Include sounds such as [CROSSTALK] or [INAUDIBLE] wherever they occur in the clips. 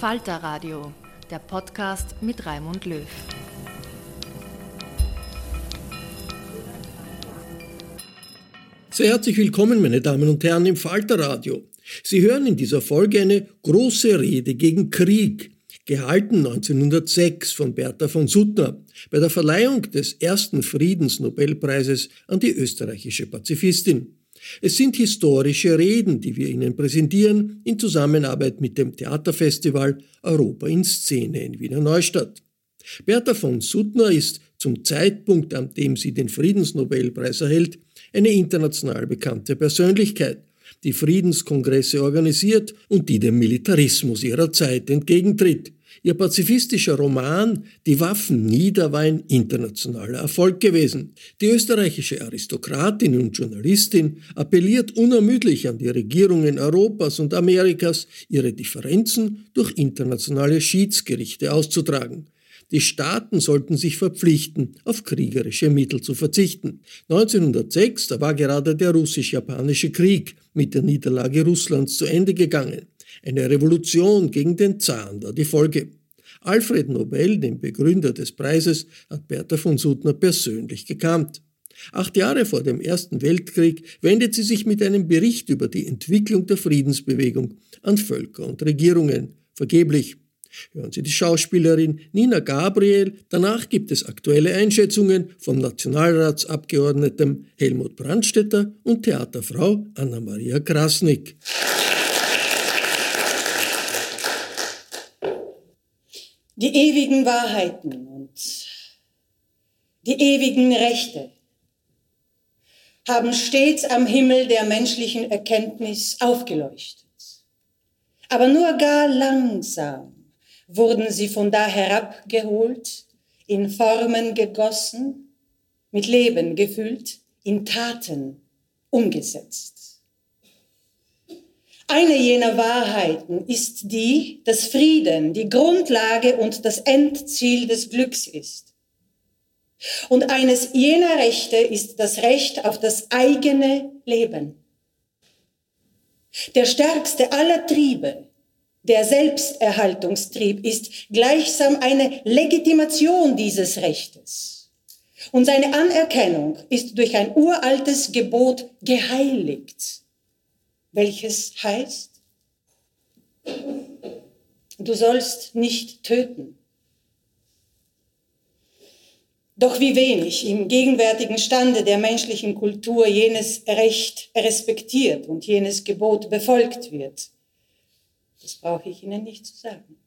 Falter Radio, der Podcast mit Raimund Löw. Sehr herzlich willkommen, meine Damen und Herren, im Falter Radio. Sie hören in dieser Folge eine große Rede gegen Krieg, gehalten 1906 von Bertha von Suttner bei der Verleihung des ersten Friedensnobelpreises an die österreichische Pazifistin. Es sind historische Reden, die wir Ihnen präsentieren in Zusammenarbeit mit dem Theaterfestival Europa in Szene in Wiener Neustadt. Bertha von Suttner ist zum Zeitpunkt, an dem sie den Friedensnobelpreis erhält, eine international bekannte Persönlichkeit, die Friedenskongresse organisiert und die dem Militarismus ihrer Zeit entgegentritt. Ihr pazifistischer Roman Die Waffen nieder war ein internationaler Erfolg gewesen. Die österreichische Aristokratin und Journalistin appelliert unermüdlich an die Regierungen Europas und Amerikas, ihre Differenzen durch internationale Schiedsgerichte auszutragen. Die Staaten sollten sich verpflichten, auf kriegerische Mittel zu verzichten. 1906, da war gerade der russisch-japanische Krieg mit der Niederlage Russlands zu Ende gegangen. Eine Revolution gegen den Zahn war die Folge. Alfred Nobel, den Begründer des Preises, hat Bertha von Suttner persönlich gekannt. Acht Jahre vor dem Ersten Weltkrieg wendet sie sich mit einem Bericht über die Entwicklung der Friedensbewegung an Völker und Regierungen. Vergeblich. Hören Sie die Schauspielerin Nina Gabriel. Danach gibt es aktuelle Einschätzungen vom Nationalratsabgeordneten Helmut Brandstetter und Theaterfrau Anna-Maria Krasnick. Die ewigen Wahrheiten und die ewigen Rechte haben stets am Himmel der menschlichen Erkenntnis aufgeleuchtet. Aber nur gar langsam wurden sie von da herabgeholt, in Formen gegossen, mit Leben gefüllt, in Taten umgesetzt. Eine jener Wahrheiten ist die, dass Frieden die Grundlage und das Endziel des Glücks ist. Und eines jener Rechte ist das Recht auf das eigene Leben. Der stärkste aller Triebe, der Selbsterhaltungstrieb, ist gleichsam eine Legitimation dieses Rechtes. Und seine Anerkennung ist durch ein uraltes Gebot geheiligt welches heißt, du sollst nicht töten. Doch wie wenig im gegenwärtigen Stande der menschlichen Kultur jenes Recht respektiert und jenes Gebot befolgt wird, das brauche ich Ihnen nicht zu sagen.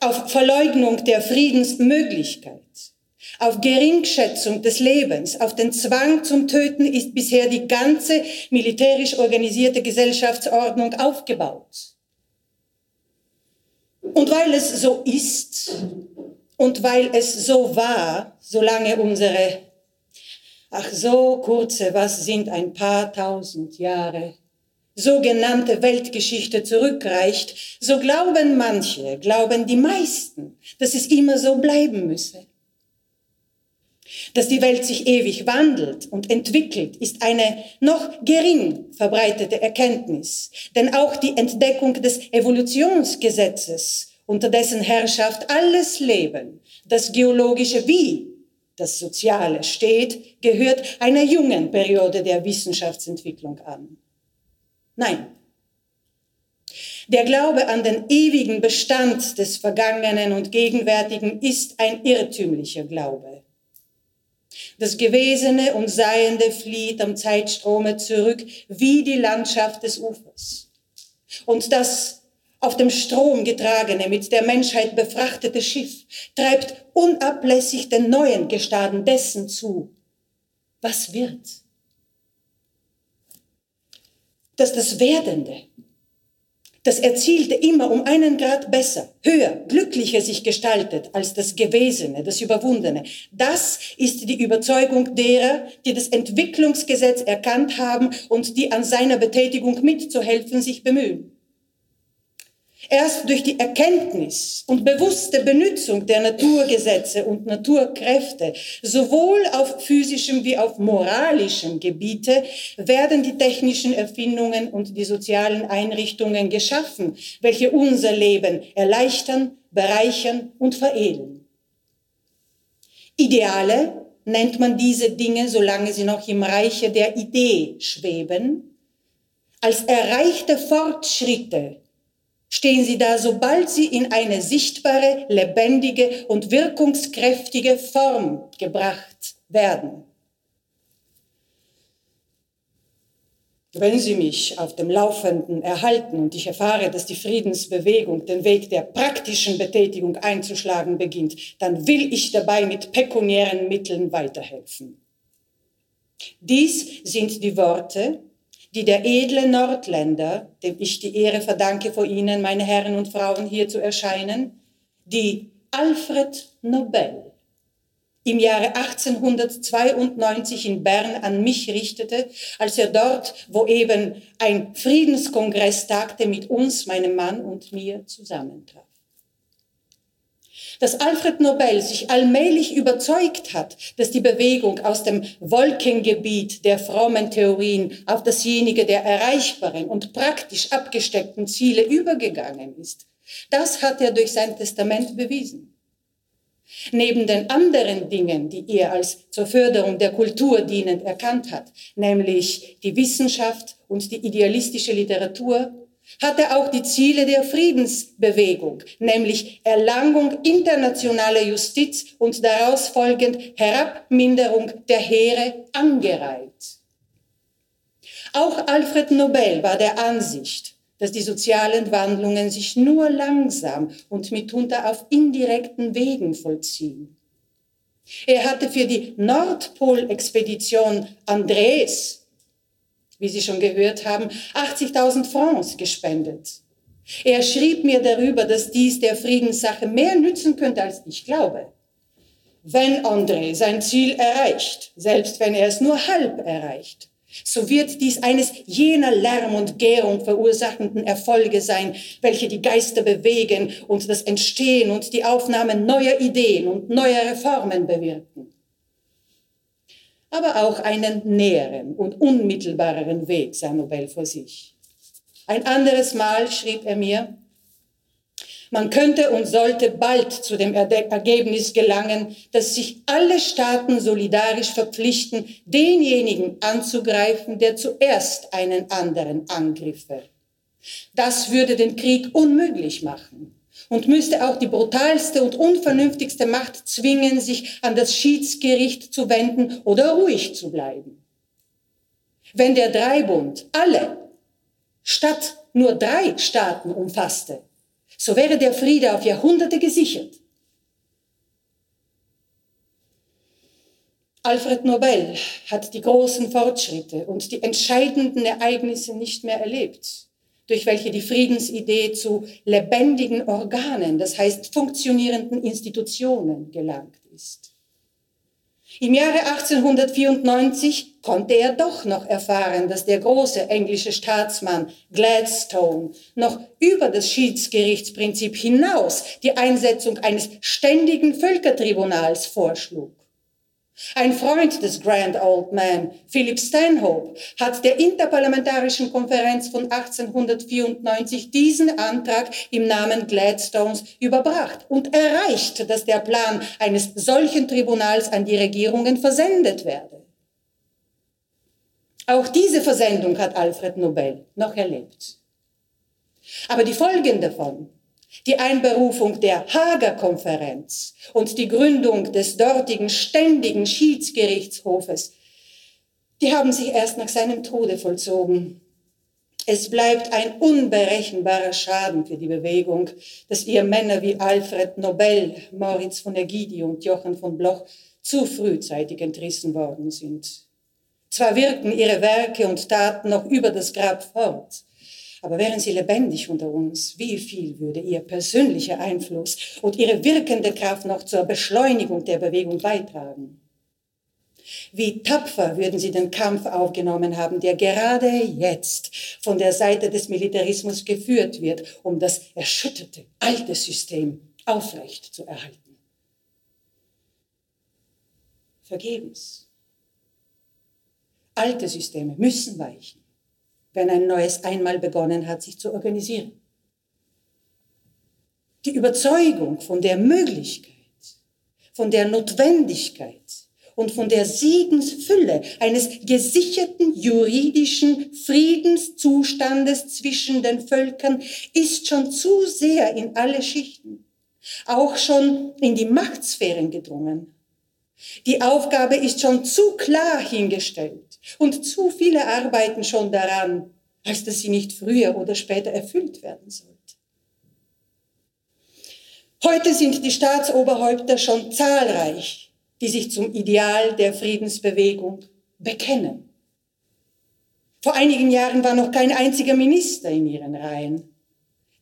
Auf Verleugnung der Friedensmöglichkeit, auf Geringschätzung des Lebens, auf den Zwang zum Töten ist bisher die ganze militärisch organisierte Gesellschaftsordnung aufgebaut. Und weil es so ist, und weil es so war, solange unsere, ach so kurze, was sind ein paar tausend Jahre, sogenannte Weltgeschichte zurückreicht, so glauben manche, glauben die meisten, dass es immer so bleiben müsse. Dass die Welt sich ewig wandelt und entwickelt, ist eine noch gering verbreitete Erkenntnis. Denn auch die Entdeckung des Evolutionsgesetzes unter dessen Herrschaft alles Leben, das geologische wie das Soziale steht, gehört einer jungen Periode der Wissenschaftsentwicklung an. Nein. Der Glaube an den ewigen Bestand des Vergangenen und Gegenwärtigen ist ein irrtümlicher Glaube. Das Gewesene und Seiende flieht am Zeitstrome zurück wie die Landschaft des Ufers. Und das auf dem Strom getragene, mit der Menschheit befrachtete Schiff treibt unablässig den neuen Gestaden dessen zu. Was wird? Dass das Werdende, das Erzielte immer um einen Grad besser, höher, glücklicher sich gestaltet als das Gewesene, das Überwundene. Das ist die Überzeugung derer, die das Entwicklungsgesetz erkannt haben und die an seiner Betätigung mitzuhelfen sich bemühen. Erst durch die Erkenntnis und bewusste Benutzung der Naturgesetze und Naturkräfte, sowohl auf physischem wie auf moralischem Gebiete, werden die technischen Erfindungen und die sozialen Einrichtungen geschaffen, welche unser Leben erleichtern, bereichern und veredeln. Ideale nennt man diese Dinge, solange sie noch im Reiche der Idee schweben, als erreichte Fortschritte stehen sie da, sobald sie in eine sichtbare, lebendige und wirkungskräftige Form gebracht werden. Wenn Sie mich auf dem Laufenden erhalten und ich erfahre, dass die Friedensbewegung den Weg der praktischen Betätigung einzuschlagen beginnt, dann will ich dabei mit pekuniären Mitteln weiterhelfen. Dies sind die Worte, die der edle Nordländer, dem ich die Ehre verdanke, vor Ihnen, meine Herren und Frauen, hier zu erscheinen, die Alfred Nobel im Jahre 1892 in Bern an mich richtete, als er dort, wo eben ein Friedenskongress tagte, mit uns, meinem Mann und mir zusammentraf dass Alfred Nobel sich allmählich überzeugt hat, dass die Bewegung aus dem Wolkengebiet der frommen Theorien auf dasjenige der erreichbaren und praktisch abgesteckten Ziele übergegangen ist. Das hat er durch sein Testament bewiesen. Neben den anderen Dingen, die er als zur Förderung der Kultur dienend erkannt hat, nämlich die Wissenschaft und die idealistische Literatur, hat er auch die Ziele der Friedensbewegung, nämlich Erlangung internationaler Justiz und daraus folgend Herabminderung der Heere angereiht. Auch Alfred Nobel war der Ansicht, dass die sozialen Wandlungen sich nur langsam und mitunter auf indirekten Wegen vollziehen. Er hatte für die Nordpolexpedition Andres wie Sie schon gehört haben, 80.000 Francs gespendet. Er schrieb mir darüber, dass dies der Friedenssache mehr nützen könnte, als ich glaube. Wenn André sein Ziel erreicht, selbst wenn er es nur halb erreicht, so wird dies eines jener Lärm und Gärung verursachenden Erfolge sein, welche die Geister bewegen und das Entstehen und die Aufnahme neuer Ideen und neuer Reformen bewirken aber auch einen näheren und unmittelbareren Weg sah Nobel vor sich. Ein anderes Mal schrieb er mir, man könnte und sollte bald zu dem Ergebnis gelangen, dass sich alle Staaten solidarisch verpflichten, denjenigen anzugreifen, der zuerst einen anderen angriffe. Das würde den Krieg unmöglich machen und müsste auch die brutalste und unvernünftigste Macht zwingen, sich an das Schiedsgericht zu wenden oder ruhig zu bleiben. Wenn der Dreibund alle statt nur drei Staaten umfasste, so wäre der Friede auf Jahrhunderte gesichert. Alfred Nobel hat die großen Fortschritte und die entscheidenden Ereignisse nicht mehr erlebt, durch welche die Friedensidee zu lebendigen Organen, das heißt funktionierenden Institutionen gelangt ist. Im Jahre 1894 konnte er doch noch erfahren, dass der große englische Staatsmann Gladstone noch über das Schiedsgerichtsprinzip hinaus die Einsetzung eines ständigen Völkertribunals vorschlug. Ein Freund des Grand Old Man, Philip Stanhope, hat der Interparlamentarischen Konferenz von 1894 diesen Antrag im Namen Gladstones überbracht und erreicht, dass der Plan eines solchen Tribunals an die Regierungen versendet werde. Auch diese Versendung hat Alfred Nobel noch erlebt. Aber die Folgen davon die Einberufung der Hager Konferenz und die Gründung des dortigen ständigen Schiedsgerichtshofes, die haben sich erst nach seinem Tode vollzogen. Es bleibt ein unberechenbarer Schaden für die Bewegung, dass ihr Männer wie Alfred Nobel, Moritz von Egidi und Johann von Bloch zu frühzeitig entrissen worden sind. Zwar wirken ihre Werke und Taten noch über das Grab fort, aber wären sie lebendig unter uns, wie viel würde ihr persönlicher Einfluss und ihre wirkende Kraft noch zur Beschleunigung der Bewegung beitragen? Wie tapfer würden sie den Kampf aufgenommen haben, der gerade jetzt von der Seite des Militarismus geführt wird, um das erschütterte alte System aufrecht zu erhalten. Vergebens. Alte Systeme müssen weichen wenn ein neues einmal begonnen hat, sich zu organisieren. Die Überzeugung von der Möglichkeit, von der Notwendigkeit und von der Siegensfülle eines gesicherten juridischen Friedenszustandes zwischen den Völkern ist schon zu sehr in alle Schichten, auch schon in die Machtsphären gedrungen. Die Aufgabe ist schon zu klar hingestellt und zu viele arbeiten schon daran, als dass sie nicht früher oder später erfüllt werden sollte. Heute sind die Staatsoberhäupter schon zahlreich, die sich zum Ideal der Friedensbewegung bekennen. Vor einigen Jahren war noch kein einziger Minister in ihren Reihen.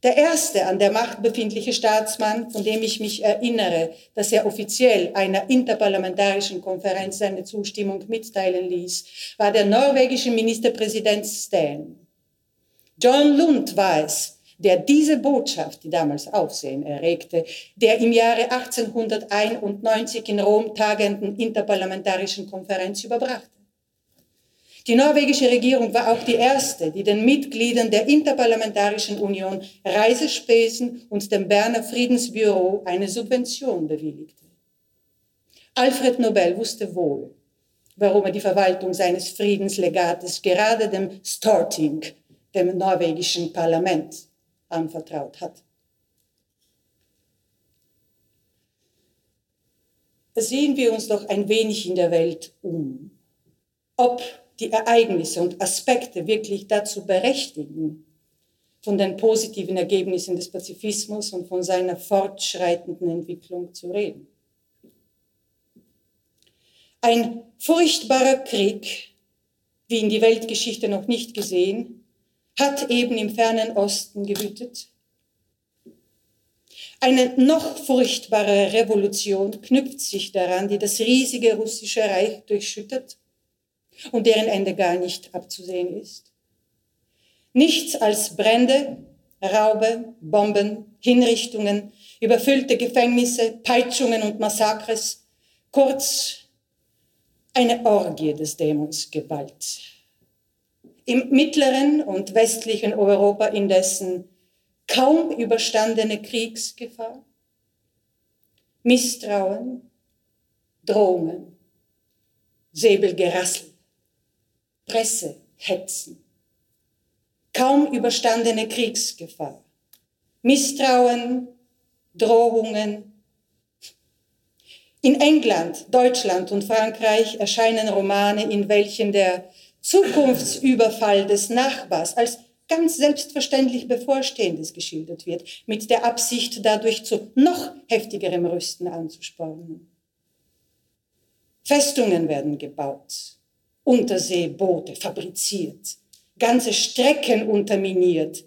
Der erste an der Macht befindliche Staatsmann, von dem ich mich erinnere, dass er offiziell einer interparlamentarischen Konferenz seine Zustimmung mitteilen ließ, war der norwegische Ministerpräsident Stan. John Lund war es, der diese Botschaft, die damals Aufsehen erregte, der im Jahre 1891 in Rom tagenden interparlamentarischen Konferenz überbrachte. Die norwegische Regierung war auch die erste, die den Mitgliedern der Interparlamentarischen Union Reisespesen und dem Berner Friedensbüro eine Subvention bewilligte. Alfred Nobel wusste wohl, warum er die Verwaltung seines Friedenslegates gerade dem Storting, dem norwegischen Parlament, anvertraut hat. Sehen wir uns doch ein wenig in der Welt um. Ob die Ereignisse und Aspekte wirklich dazu berechtigen, von den positiven Ergebnissen des Pazifismus und von seiner fortschreitenden Entwicklung zu reden. Ein furchtbarer Krieg, wie in die Weltgeschichte noch nicht gesehen, hat eben im fernen Osten gewütet. Eine noch furchtbare Revolution knüpft sich daran, die das riesige russische Reich durchschüttet und deren Ende gar nicht abzusehen ist. Nichts als Brände, Raube, Bomben, Hinrichtungen, überfüllte Gefängnisse, Peitschungen und Massakres, kurz eine Orgie des Dämons Gewalt. Im mittleren und westlichen Europa indessen kaum überstandene Kriegsgefahr, Misstrauen, Drohungen, Säbelgerassel. Presse, Hetzen, kaum überstandene Kriegsgefahr, Misstrauen, Drohungen. In England, Deutschland und Frankreich erscheinen Romane, in welchen der Zukunftsüberfall des Nachbars als ganz selbstverständlich bevorstehendes geschildert wird, mit der Absicht, dadurch zu noch heftigerem Rüsten anzuspornen. Festungen werden gebaut, Unterseeboote fabriziert, ganze Strecken unterminiert,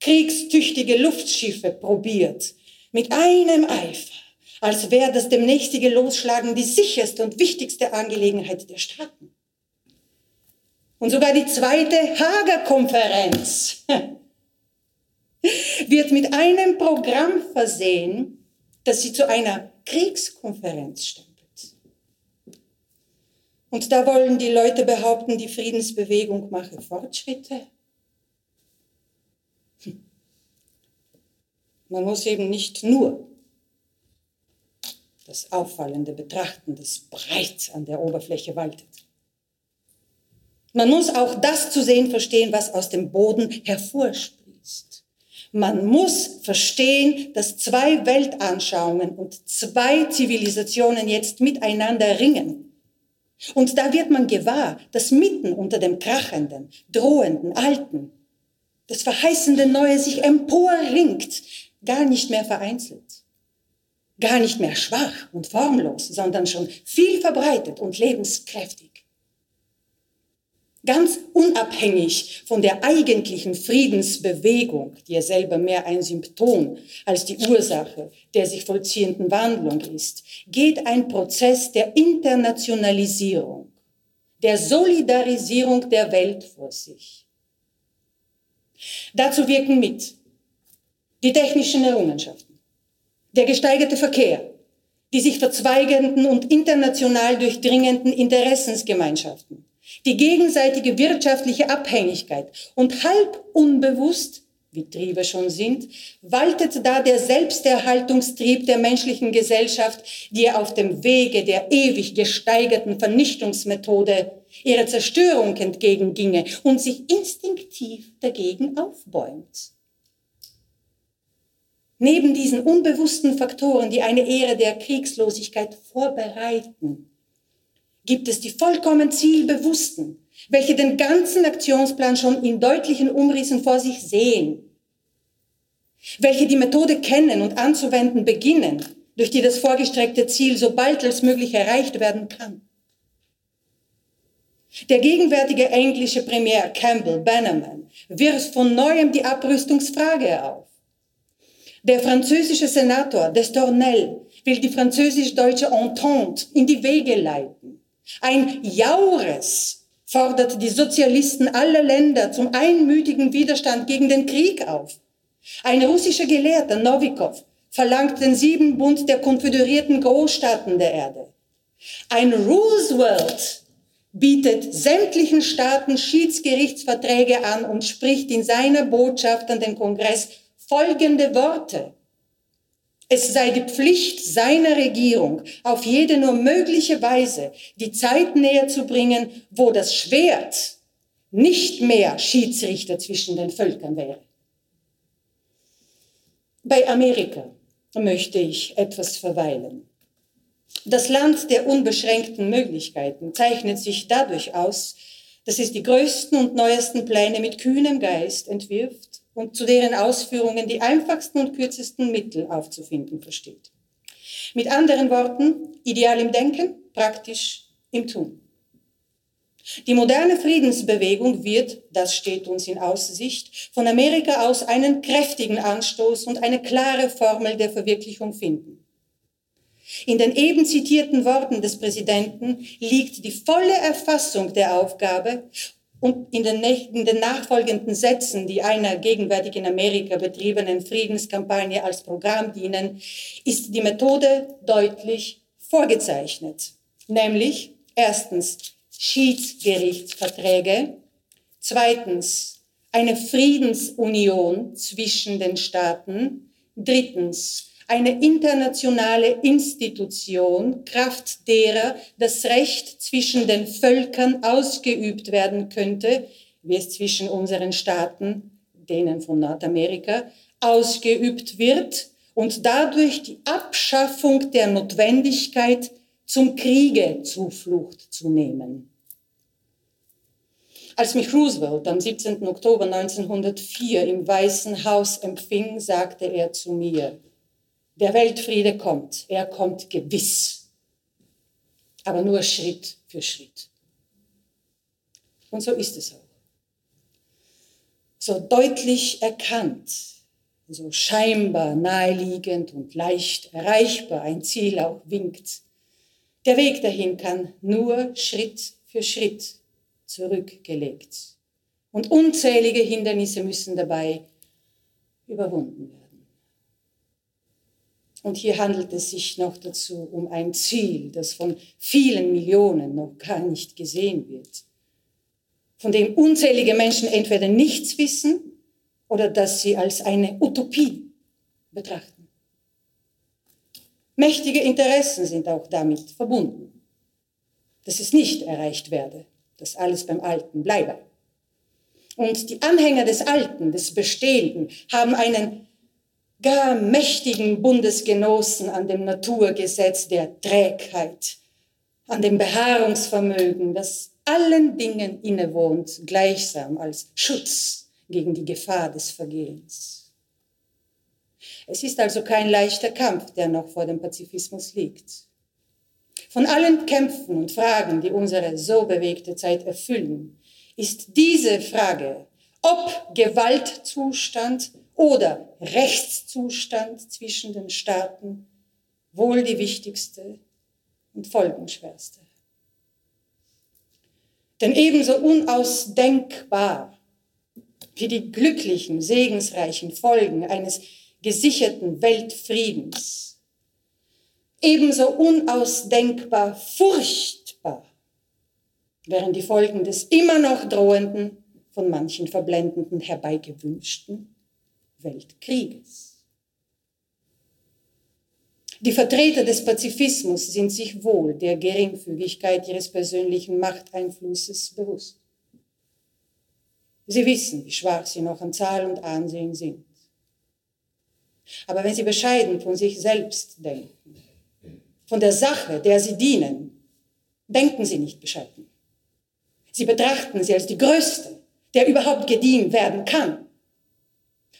kriegstüchtige Luftschiffe probiert, mit einem Eifer, als wäre das demnächstige Losschlagen die sicherste und wichtigste Angelegenheit der Staaten. Und sogar die zweite Hager Konferenz [LAUGHS] wird mit einem Programm versehen, das sie zu einer Kriegskonferenz stempelt. Und da wollen die Leute behaupten, die Friedensbewegung mache Fortschritte. Hm. Man muss eben nicht nur das Auffallende betrachten, das breit an der Oberfläche waltet. Man muss auch das zu sehen verstehen, was aus dem Boden hervorsprießt. Man muss verstehen, dass zwei Weltanschauungen und zwei Zivilisationen jetzt miteinander ringen. Und da wird man gewahr, dass mitten unter dem krachenden, drohenden Alten das verheißende Neue sich emporringt, gar nicht mehr vereinzelt, gar nicht mehr schwach und formlos, sondern schon viel verbreitet und lebenskräftig ganz unabhängig von der eigentlichen Friedensbewegung, die ja selber mehr ein Symptom als die Ursache der sich vollziehenden Wandlung ist, geht ein Prozess der Internationalisierung, der Solidarisierung der Welt vor sich. Dazu wirken mit die technischen Errungenschaften, der gesteigerte Verkehr, die sich verzweigenden und international durchdringenden Interessensgemeinschaften, die gegenseitige wirtschaftliche Abhängigkeit und halb unbewusst, wie Triebe schon sind, waltet da der Selbsterhaltungstrieb der menschlichen Gesellschaft, die auf dem Wege der ewig gesteigerten Vernichtungsmethode ihrer Zerstörung entgegenginge und sich instinktiv dagegen aufbäumt. Neben diesen unbewussten Faktoren, die eine Ehre der Kriegslosigkeit vorbereiten, gibt es die vollkommen zielbewussten, welche den ganzen Aktionsplan schon in deutlichen Umrissen vor sich sehen, welche die Methode kennen und anzuwenden beginnen, durch die das vorgestreckte Ziel so bald als möglich erreicht werden kann. Der gegenwärtige englische Premier Campbell Bannerman wirft von neuem die Abrüstungsfrage auf. Der französische Senator Destornel will die französisch-deutsche Entente in die Wege leiten. Ein Jaures fordert die Sozialisten aller Länder zum einmütigen Widerstand gegen den Krieg auf. Ein russischer Gelehrter, Novikov, verlangt den Siebenbund der konföderierten Großstaaten der Erde. Ein Roosevelt bietet sämtlichen Staaten Schiedsgerichtsverträge an und spricht in seiner Botschaft an den Kongress folgende Worte. Es sei die Pflicht seiner Regierung, auf jede nur mögliche Weise die Zeit näher zu bringen, wo das Schwert nicht mehr Schiedsrichter zwischen den Völkern wäre. Bei Amerika möchte ich etwas verweilen. Das Land der unbeschränkten Möglichkeiten zeichnet sich dadurch aus, dass es die größten und neuesten Pläne mit kühnem Geist entwirft und zu deren Ausführungen die einfachsten und kürzesten Mittel aufzufinden versteht. Mit anderen Worten, ideal im Denken, praktisch im Tun. Die moderne Friedensbewegung wird, das steht uns in Aussicht, von Amerika aus einen kräftigen Anstoß und eine klare Formel der Verwirklichung finden. In den eben zitierten Worten des Präsidenten liegt die volle Erfassung der Aufgabe und in den, in den nachfolgenden Sätzen, die einer gegenwärtig in Amerika betriebenen Friedenskampagne als Programm dienen, ist die Methode deutlich vorgezeichnet. Nämlich erstens Schiedsgerichtsverträge, zweitens eine Friedensunion zwischen den Staaten, drittens eine internationale Institution, Kraft derer das Recht zwischen den Völkern ausgeübt werden könnte, wie es zwischen unseren Staaten, denen von Nordamerika, ausgeübt wird und dadurch die Abschaffung der Notwendigkeit, zum Kriege Zuflucht zu nehmen. Als mich Roosevelt am 17. Oktober 1904 im Weißen Haus empfing, sagte er zu mir, der Weltfriede kommt, er kommt gewiss, aber nur Schritt für Schritt. Und so ist es auch. So deutlich erkannt, so scheinbar naheliegend und leicht erreichbar ein Ziel auch winkt. Der Weg dahin kann nur Schritt für Schritt zurückgelegt. Und unzählige Hindernisse müssen dabei überwunden werden. Und hier handelt es sich noch dazu um ein Ziel, das von vielen Millionen noch gar nicht gesehen wird, von dem unzählige Menschen entweder nichts wissen oder das sie als eine Utopie betrachten. Mächtige Interessen sind auch damit verbunden, dass es nicht erreicht werde, dass alles beim Alten bleibe. Und die Anhänger des Alten, des Bestehenden, haben einen gar mächtigen Bundesgenossen an dem Naturgesetz der Trägheit, an dem Beharrungsvermögen, das allen Dingen innewohnt, gleichsam als Schutz gegen die Gefahr des Vergehens. Es ist also kein leichter Kampf, der noch vor dem Pazifismus liegt. Von allen Kämpfen und Fragen, die unsere so bewegte Zeit erfüllen, ist diese Frage, ob Gewaltzustand oder Rechtszustand zwischen den Staaten wohl die wichtigste und folgenschwerste. Denn ebenso unausdenkbar wie die glücklichen, segensreichen Folgen eines gesicherten Weltfriedens, ebenso unausdenkbar furchtbar wären die Folgen des immer noch drohenden, von manchen verblendenden herbeigewünschten Weltkrieges. Die Vertreter des Pazifismus sind sich wohl der Geringfügigkeit ihres persönlichen Machteinflusses bewusst. Sie wissen, wie schwach sie noch an Zahl und Ansehen sind. Aber wenn sie bescheiden von sich selbst denken, von der Sache, der sie dienen, denken sie nicht bescheiden. Sie betrachten sie als die größte, der überhaupt gedient werden kann.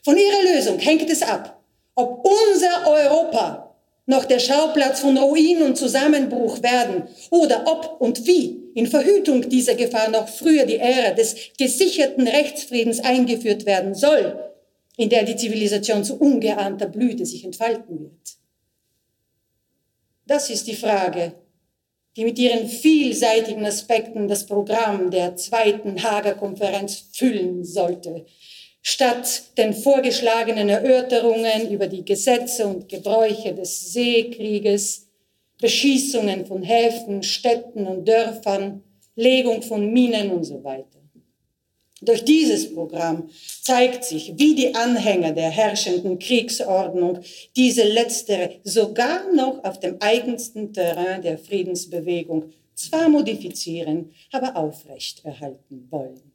Von ihrer Lösung hängt es ab, ob unser Europa noch der Schauplatz von Ruin und Zusammenbruch werden oder ob und wie in Verhütung dieser Gefahr noch früher die Ära des gesicherten Rechtsfriedens eingeführt werden soll, in der die Zivilisation zu ungeahnter Blüte sich entfalten wird. Das ist die Frage, die mit ihren vielseitigen Aspekten das Programm der zweiten Hager Konferenz füllen sollte, Statt den vorgeschlagenen Erörterungen über die Gesetze und Gebräuche des Seekrieges, Beschießungen von Häfen, Städten und Dörfern, Legung von Minen und so weiter. Durch dieses Programm zeigt sich, wie die Anhänger der herrschenden Kriegsordnung diese letztere sogar noch auf dem eigensten Terrain der Friedensbewegung zwar modifizieren, aber aufrechterhalten wollen.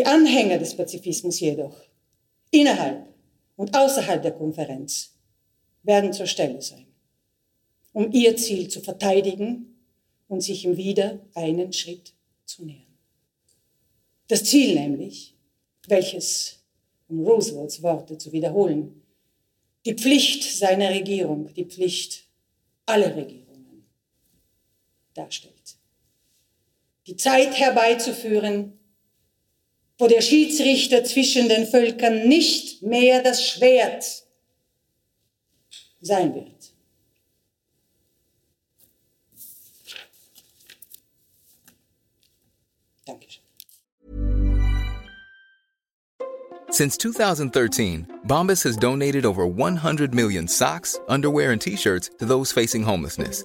Die Anhänger des Pazifismus jedoch, innerhalb und außerhalb der Konferenz, werden zur Stelle sein, um ihr Ziel zu verteidigen und sich ihm wieder einen Schritt zu nähern. Das Ziel nämlich, welches, um Roosevelts Worte zu wiederholen, die Pflicht seiner Regierung, die Pflicht aller Regierungen darstellt. Die Zeit herbeizuführen, wo der Schiedsrichter zwischen den Völkern nicht mehr das Schwert sein wird. Dankeschön. Since 2013, Bombas has donated over 100 million socks, underwear, and t-shirts to those facing homelessness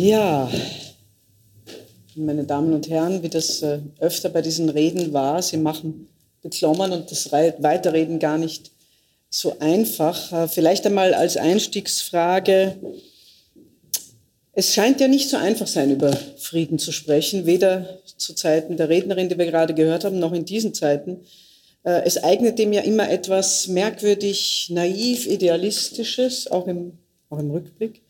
Ja, meine Damen und Herren, wie das äh, öfter bei diesen Reden war, Sie machen beklommen und das Weiterreden gar nicht so einfach. Äh, vielleicht einmal als Einstiegsfrage. Es scheint ja nicht so einfach sein, über Frieden zu sprechen, weder zu Zeiten der Rednerin, die wir gerade gehört haben, noch in diesen Zeiten. Äh, es eignet dem ja immer etwas merkwürdig, naiv, idealistisches, auch im, auch im Rückblick.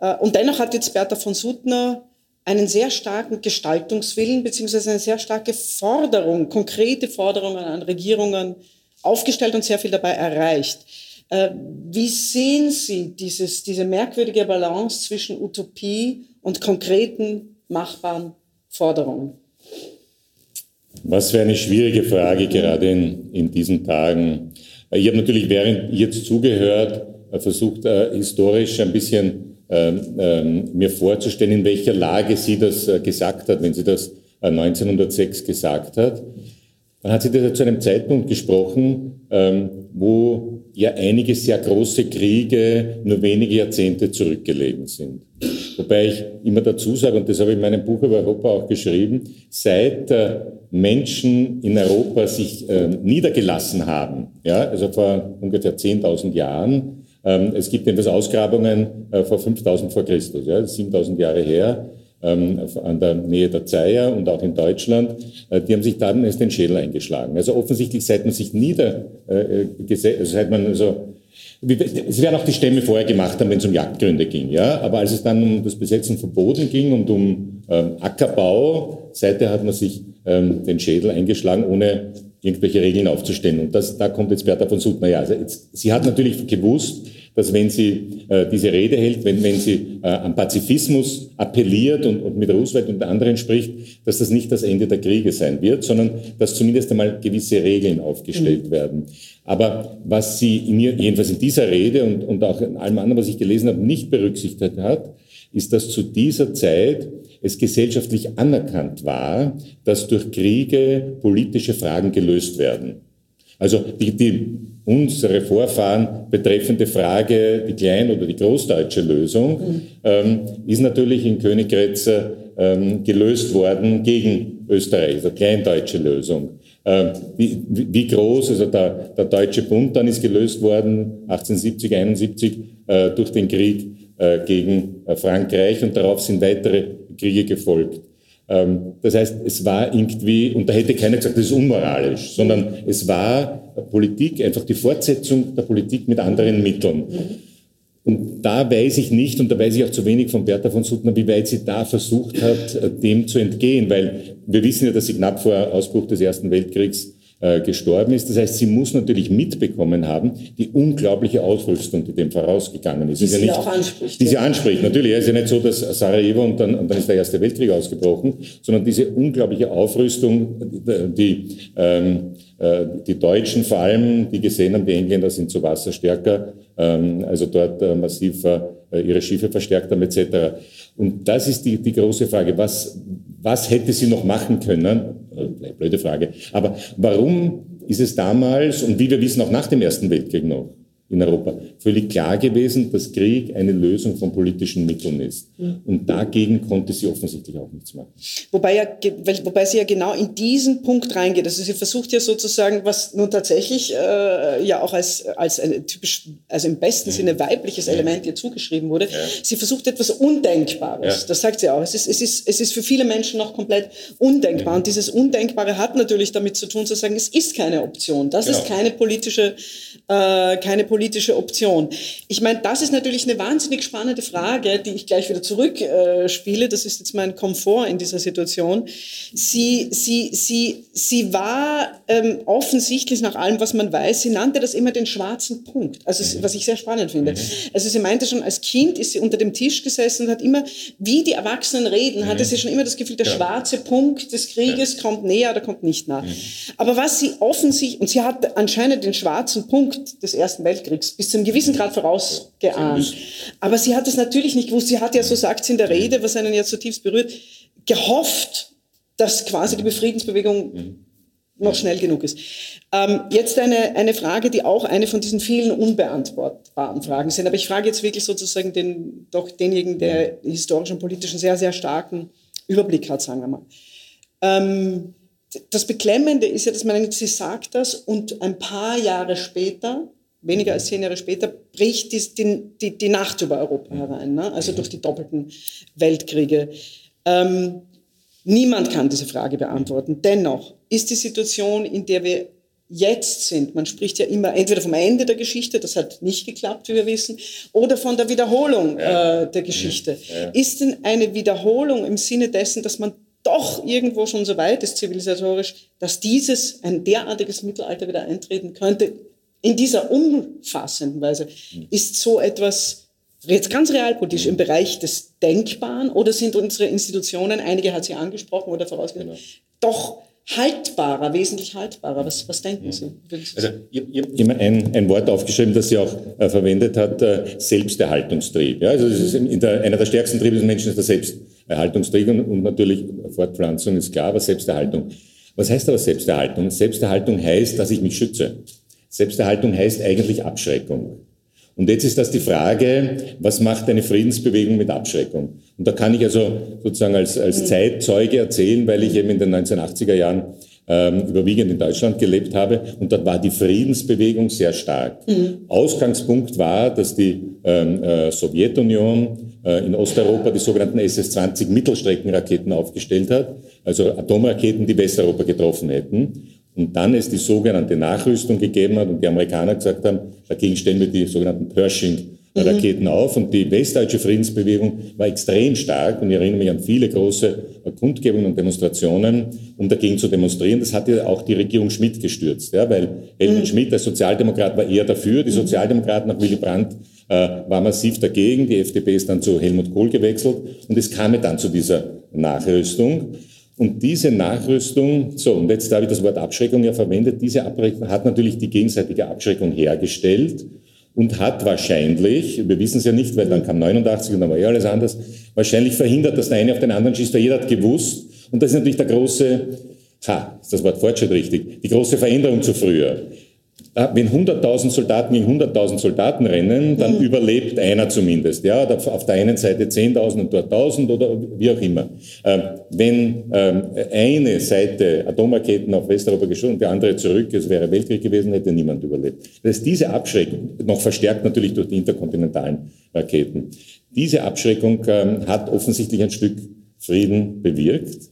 Äh, und dennoch hat jetzt Bertha von Suttner einen sehr starken Gestaltungswillen beziehungsweise eine sehr starke Forderung, konkrete Forderungen an Regierungen aufgestellt und sehr viel dabei erreicht. Äh, wie sehen Sie dieses, diese merkwürdige Balance zwischen Utopie und konkreten, machbaren Forderungen? Was für eine schwierige Frage gerade in, in diesen Tagen. Ich habe natürlich während jetzt zugehört, äh, versucht äh, historisch ein bisschen mir vorzustellen, in welcher Lage sie das äh, gesagt hat, wenn sie das 1906 gesagt hat. Dann hat sie das zu einem Zeitpunkt gesprochen, ähm, wo ja einige sehr große Kriege nur wenige Jahrzehnte zurückgelegen sind. Wobei ich immer dazu sage, und das habe ich in meinem Buch über Europa auch geschrieben, seit äh, Menschen in Europa sich äh, niedergelassen haben, ja, also vor ungefähr 10.000 Jahren, ähm, es gibt etwas Ausgrabungen äh, vor 5000 vor Christus, ja, 7000 Jahre her, ähm, an der Nähe der Zeier und auch in Deutschland, äh, die haben sich dann erst den Schädel eingeschlagen. Also offensichtlich, seit man sich nieder, äh, seit man also es werden auch die Stämme vorher gemacht haben, wenn es um Jagdgründe ging, ja. Aber als es dann um das Besetzen von Boden ging und um ähm, Ackerbau, seither hat man sich ähm, den Schädel eingeschlagen, ohne irgendwelche Regeln aufzustellen. Und das, da kommt jetzt Bertha von Suttner. Ja, also jetzt, sie hat natürlich gewusst, dass wenn sie äh, diese Rede hält, wenn, wenn sie äh, am Pazifismus appelliert und, und mit Roosevelt und anderen spricht, dass das nicht das Ende der Kriege sein wird, sondern dass zumindest einmal gewisse Regeln aufgestellt mhm. werden. Aber was sie in ihr, jedenfalls in dieser Rede und, und auch in allem anderen, was ich gelesen habe, nicht berücksichtigt hat, ist, dass zu dieser Zeit es gesellschaftlich anerkannt war, dass durch Kriege politische Fragen gelöst werden. Also die, die unsere Vorfahren betreffende Frage, die klein- oder die großdeutsche Lösung, mhm. ähm, ist natürlich in Königgrätz ähm, gelöst worden gegen Österreich, also kleindeutsche Lösung. Ähm, wie, wie, groß, also der, der Deutsche Bund dann ist gelöst worden, 1870, 71, äh, durch den Krieg äh, gegen äh, Frankreich und darauf sind weitere Kriege gefolgt. Ähm, das heißt, es war irgendwie, und da hätte keiner gesagt, das ist unmoralisch, sondern es war Politik, einfach die Fortsetzung der Politik mit anderen Mitteln. Und da weiß ich nicht, und da weiß ich auch zu wenig von Bertha von Suttner, wie weit sie da versucht hat, dem zu entgehen, weil wir wissen ja, dass sie knapp vor Ausbruch des Ersten Weltkriegs äh, gestorben ist. Das heißt, sie muss natürlich mitbekommen haben, die unglaubliche Ausrüstung, die dem vorausgegangen ist. Die ist sie ja nicht, auch anspricht. Die sie anspricht, natürlich. Es ist ja nicht so, dass Sarajevo und dann, und dann ist der Erste Weltkrieg ausgebrochen, sondern diese unglaubliche Aufrüstung, die, ähm, äh, die Deutschen vor allem, die gesehen haben, die Engländer sind zu Wasser stärker, ähm, also dort äh, massiv äh, ihre Schiffe verstärkt haben etc. Und das ist die, die große Frage. Was, was hätte sie noch machen können? Äh, blöde Frage. Aber warum ist es damals und wie wir wissen auch nach dem Ersten Weltkrieg noch in Europa völlig klar gewesen, dass Krieg eine Lösung von politischen Mitteln ist. Und dagegen konnte sie offensichtlich auch nichts machen. Wobei, ja, wobei sie ja genau in diesen Punkt reingeht. Also sie versucht ja sozusagen, was nun tatsächlich äh, ja auch als, als ein typisch, also im besten Sinne weibliches Element ihr zugeschrieben wurde. Ja. Sie versucht etwas Undenkbares. Ja. Das sagt sie auch. Es ist, es, ist, es ist für viele Menschen noch komplett undenkbar. Und dieses Undenkbare hat natürlich damit zu tun, zu sagen, es ist keine Option. Das genau. ist keine politische, äh, keine politische politische Option. Ich meine, das ist natürlich eine wahnsinnig spannende Frage, die ich gleich wieder zurückspiele. Äh, das ist jetzt mein Komfort in dieser Situation. Sie, sie, sie, sie war ähm, offensichtlich nach allem, was man weiß, sie nannte das immer den schwarzen Punkt. Also mhm. was ich sehr spannend finde. Mhm. Also sie meinte schon, als Kind ist sie unter dem Tisch gesessen und hat immer, wie die Erwachsenen reden, hatte mhm. sie schon immer das Gefühl, der ja. schwarze Punkt des Krieges ja. kommt näher oder kommt nicht. Mhm. Aber was sie offensichtlich, und sie hat anscheinend den schwarzen Punkt des Ersten Weltkriegs Weltkriegs bis zu einem gewissen Grad vorausgeahnt. Aber sie hat es natürlich nicht gewusst. Sie hat ja, so sagt sie in der Rede, was einen ja zutiefst berührt, gehofft, dass quasi die Befriedensbewegung noch schnell genug ist. Ähm, jetzt eine, eine Frage, die auch eine von diesen vielen unbeantwortbaren Fragen sind. Aber ich frage jetzt wirklich sozusagen den, doch denjenigen, der historischen und politischen sehr, sehr starken Überblick hat, sagen wir mal. Ähm, das Beklemmende ist ja, dass man, sie sagt das und ein paar Jahre später, weniger als zehn Jahre später, bricht die, die, die, Nacht über Europa herein, ne? also durch die doppelten Weltkriege. Ähm, niemand kann diese Frage beantworten. Dennoch ist die Situation, in der wir jetzt sind, man spricht ja immer entweder vom Ende der Geschichte, das hat nicht geklappt, wie wir wissen, oder von der Wiederholung ja. äh, der Geschichte. Ja. Ist denn eine Wiederholung im Sinne dessen, dass man doch irgendwo schon so weit ist zivilisatorisch, dass dieses, ein derartiges Mittelalter wieder eintreten könnte, in dieser umfassenden Weise, ist so etwas jetzt ganz realpolitisch im Bereich des Denkbaren oder sind unsere Institutionen, einige hat sie angesprochen oder vorausgesagt, genau. doch haltbarer, wesentlich haltbarer. Was, was denken Sie? Also, ich, ich habe immer ein, ein Wort aufgeschrieben, das sie auch äh, verwendet hat, äh, Selbsterhaltungstrieb. Ja, also das ist der, einer der stärksten Triebe des Menschen ist der Selbsterhaltungstrieb und, und natürlich Fortpflanzung ist klar, aber Selbsterhaltung. Was heißt aber Selbsterhaltung? Selbsterhaltung heißt, dass ich mich schütze. Selbsterhaltung heißt eigentlich Abschreckung. Und jetzt ist das die Frage, was macht eine Friedensbewegung mit Abschreckung? Und da kann ich also sozusagen als, als Zeitzeuge erzählen, weil ich eben in den 1980er Jahren ähm, überwiegend in Deutschland gelebt habe und dort war die Friedensbewegung sehr stark. Mhm. Ausgangspunkt war, dass die ähm, äh, Sowjetunion äh, in Osteuropa die sogenannten SS-20 Mittelstreckenraketen aufgestellt hat, also Atomraketen, die Westeuropa getroffen hätten. Und dann es die sogenannte Nachrüstung gegeben hat und die Amerikaner gesagt haben, dagegen stellen wir die sogenannten Pershing-Raketen mhm. auf. Und die westdeutsche Friedensbewegung war extrem stark und ich erinnere mich an viele große Kundgebungen und Demonstrationen, um dagegen zu demonstrieren. Das hat ja auch die Regierung Schmidt gestürzt, ja, weil Helmut mhm. Schmidt als Sozialdemokrat war eher dafür, die mhm. Sozialdemokraten nach Willy Brandt äh, war massiv dagegen, die FDP ist dann zu Helmut Kohl gewechselt und es kam dann zu dieser Nachrüstung. Und diese Nachrüstung, so, und jetzt habe ich das Wort Abschreckung ja verwendet, diese Abschreckung hat natürlich die gegenseitige Abschreckung hergestellt und hat wahrscheinlich, wir wissen es ja nicht, weil dann kam 89 und dann war ja alles anders, wahrscheinlich verhindert, dass der eine auf den anderen schießt, weil jeder hat gewusst. Und das ist natürlich der große, ha, ist das Wort Fortschritt richtig, die große Veränderung zu früher. Ah, wenn 100.000 Soldaten gegen 100.000 Soldaten rennen, dann mhm. überlebt einer zumindest. Ja, auf der einen Seite 10.000 und dort 1.000 oder wie auch immer. Ähm, wenn ähm, eine Seite Atomraketen auf Westeuropa geschossen und die andere zurück, es wäre Weltkrieg gewesen, hätte niemand überlebt. Das ist diese Abschreckung, noch verstärkt natürlich durch die interkontinentalen Raketen. Diese Abschreckung ähm, hat offensichtlich ein Stück Frieden bewirkt.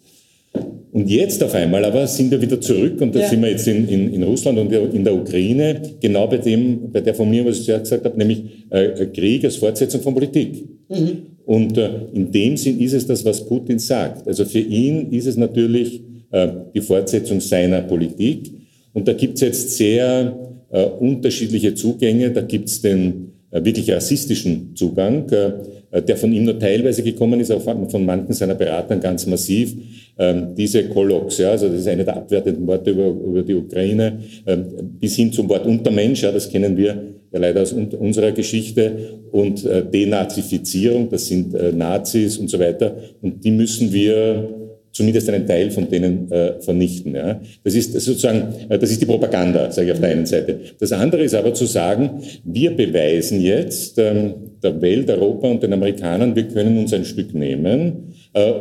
Und jetzt auf einmal aber sind wir wieder zurück und da ja. sind wir jetzt in, in, in, Russland und in der Ukraine, genau bei dem, bei der Formulierung, was ich zuerst gesagt habe, nämlich äh, Krieg als Fortsetzung von Politik. Mhm. Und äh, in dem Sinn ist es das, was Putin sagt. Also für ihn ist es natürlich äh, die Fortsetzung seiner Politik. Und da gibt es jetzt sehr äh, unterschiedliche Zugänge. Da gibt es den äh, wirklich rassistischen Zugang, äh, der von ihm nur teilweise gekommen ist, auch von manchen seiner Beratern ganz massiv. Ähm, diese Kollox, ja, also das ist eine der abwertenden Worte über, über die Ukraine, ähm, bis hin zum Wort Untermensch, ja, das kennen wir ja leider aus unserer Geschichte, und äh, Denazifizierung, das sind äh, Nazis und so weiter, und die müssen wir zumindest einen Teil von denen äh, vernichten. Ja. Das ist sozusagen, äh, das ist die Propaganda, sage ich auf der einen Seite. Das andere ist aber zu sagen, wir beweisen jetzt ähm, der Welt, Europa und den Amerikanern, wir können uns ein Stück nehmen äh,